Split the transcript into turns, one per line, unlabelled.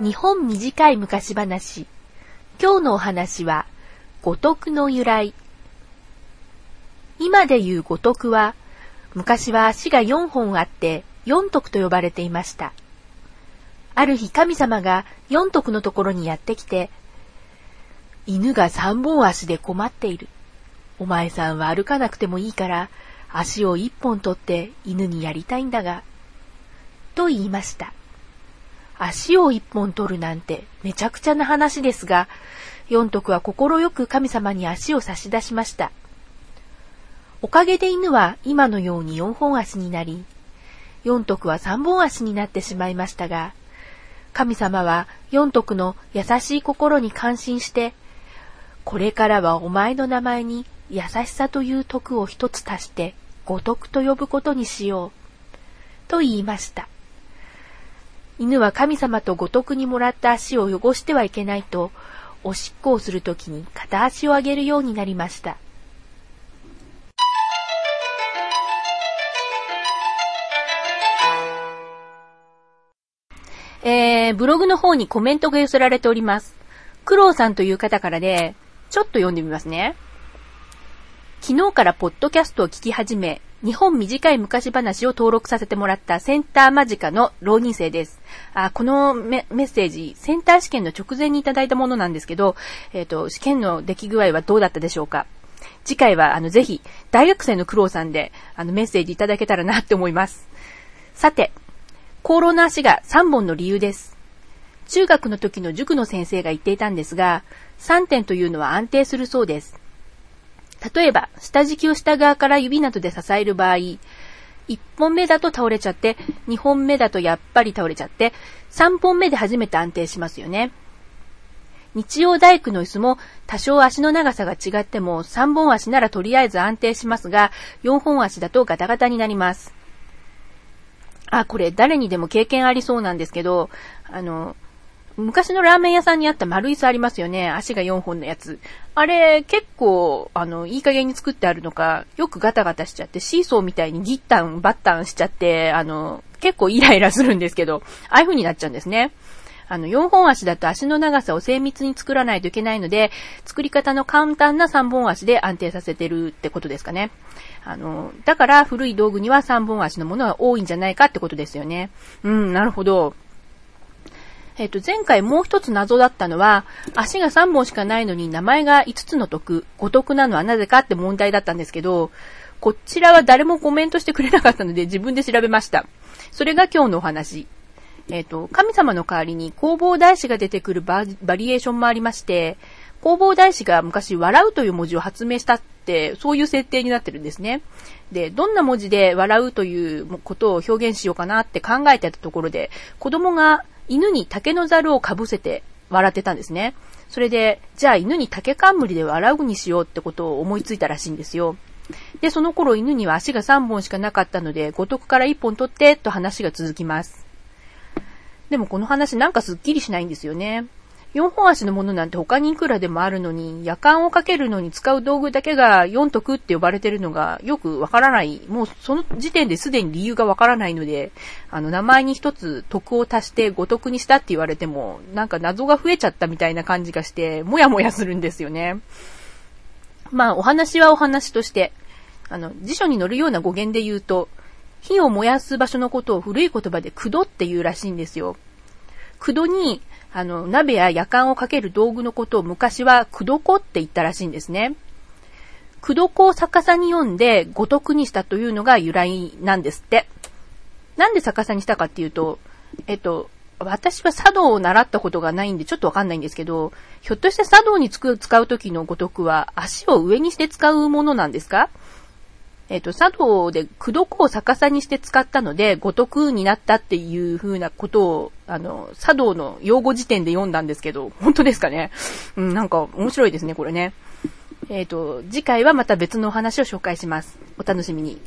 日本短い昔話。今日のお話は、五徳の由来。今で言う五徳は、昔は足が4本あって四徳と呼ばれていました。ある日神様が四徳のところにやってきて、犬が三本足で困っている。お前さんは歩かなくてもいいから、足を一本取って犬にやりたいんだが、と言いました。足を一本取るなんてめちゃくちゃな話ですが、四徳は心よく神様に足を差し出しました。おかげで犬は今のように四本足になり、四徳は三本足になってしまいましたが、神様は四徳の優しい心に感心して、これからはお前の名前に優しさという徳を一つ足して五徳と呼ぶことにしよう。と言いました。犬は神様と五徳にもらった足を汚してはいけないと、おしっこをするときに片足を上げるようになりました。えー、ブログの方にコメントが寄せられております。クロウさんという方からで、ちょっと読んでみますね。昨日からポッドキャストを聞き始め、日本短い昔話を登録させてもらったセンター間近の浪人生です。あこのメッセージ、センター試験の直前にいただいたものなんですけど、えっ、ー、と、試験の出来具合はどうだったでしょうか次回は、あの、ぜひ、大学生の苦労さんで、あの、メッセージいただけたらなって思います。さて、功労の足が3本の理由です。中学の時の塾の先生が言っていたんですが、3点というのは安定するそうです。例えば、下敷きを下側から指などで支える場合、1本目だと倒れちゃって、2本目だとやっぱり倒れちゃって、3本目で初めて安定しますよね。日曜大工の椅子も多少足の長さが違っても3本足ならとりあえず安定しますが、4本足だとガタガタになります。あ、これ誰にでも経験ありそうなんですけど、あの、昔のラーメン屋さんにあった丸椅子ありますよね。足が4本のやつ。あれ、結構、あの、いい加減に作ってあるのか、よくガタガタしちゃって、シーソーみたいにギッタン、バッタンしちゃって、あの、結構イライラするんですけど、ああいう風になっちゃうんですね。あの、4本足だと足の長さを精密に作らないといけないので、作り方の簡単な3本足で安定させてるってことですかね。あの、だから古い道具には3本足のものが多いんじゃないかってことですよね。うん、なるほど。えっ、と、前回もう一つ謎だったのは、足が3本しかないのに名前が5つの徳、5徳なのはなぜかって問題だったんですけど、こちらは誰もコメントしてくれなかったので自分で調べました。それが今日のお話。えっ、と、神様の代わりに弘法大師が出てくるバリエーションもありまして、弘法大師が昔笑うという文字を発明したって、そういう設定になってるんですね。で、どんな文字で笑うということを表現しようかなって考えてたところで、子供が犬に竹のザルをかぶせて笑ってたんですね。それで、じゃあ犬に竹冠で笑うにしようってことを思いついたらしいんですよ。で、その頃犬には足が3本しかなかったので、五徳から1本取って、と話が続きます。でもこの話なんかすっきりしないんですよね。4本足のものなんて他にいくらでもあるのに、夜間をかけるのに使う道具だけが4徳って呼ばれてるのがよくわからない。もうその時点ですでに理由がわからないので、あの名前に一つ徳を足して5徳にしたって言われても、なんか謎が増えちゃったみたいな感じがして、もやもやするんですよね。まあお話はお話として、あの、辞書に載るような語源で言うと、火を燃やす場所のことを古い言葉で駆動って言うらしいんですよ。駆動にあの、鍋や夜間をかける道具のことを昔は、くどこって言ったらしいんですね。くどこを逆さに読んで、ごとくにしたというのが由来なんですって。なんで逆さにしたかっていうと、えっと、私は茶道を習ったことがないんでちょっとわかんないんですけど、ひょっとして茶道に使う時のごとくは足を上にして使うものなんですか？えっ、ー、と、茶道で苦毒を逆さにして使ったので、五徳になったっていう風なことを、あの、茶道の用語辞典で読んだんですけど、本当ですかね？うん、なんか面白いですね、これね。えっ、ー、と、次回はまた別のお話を紹介します。お楽しみに。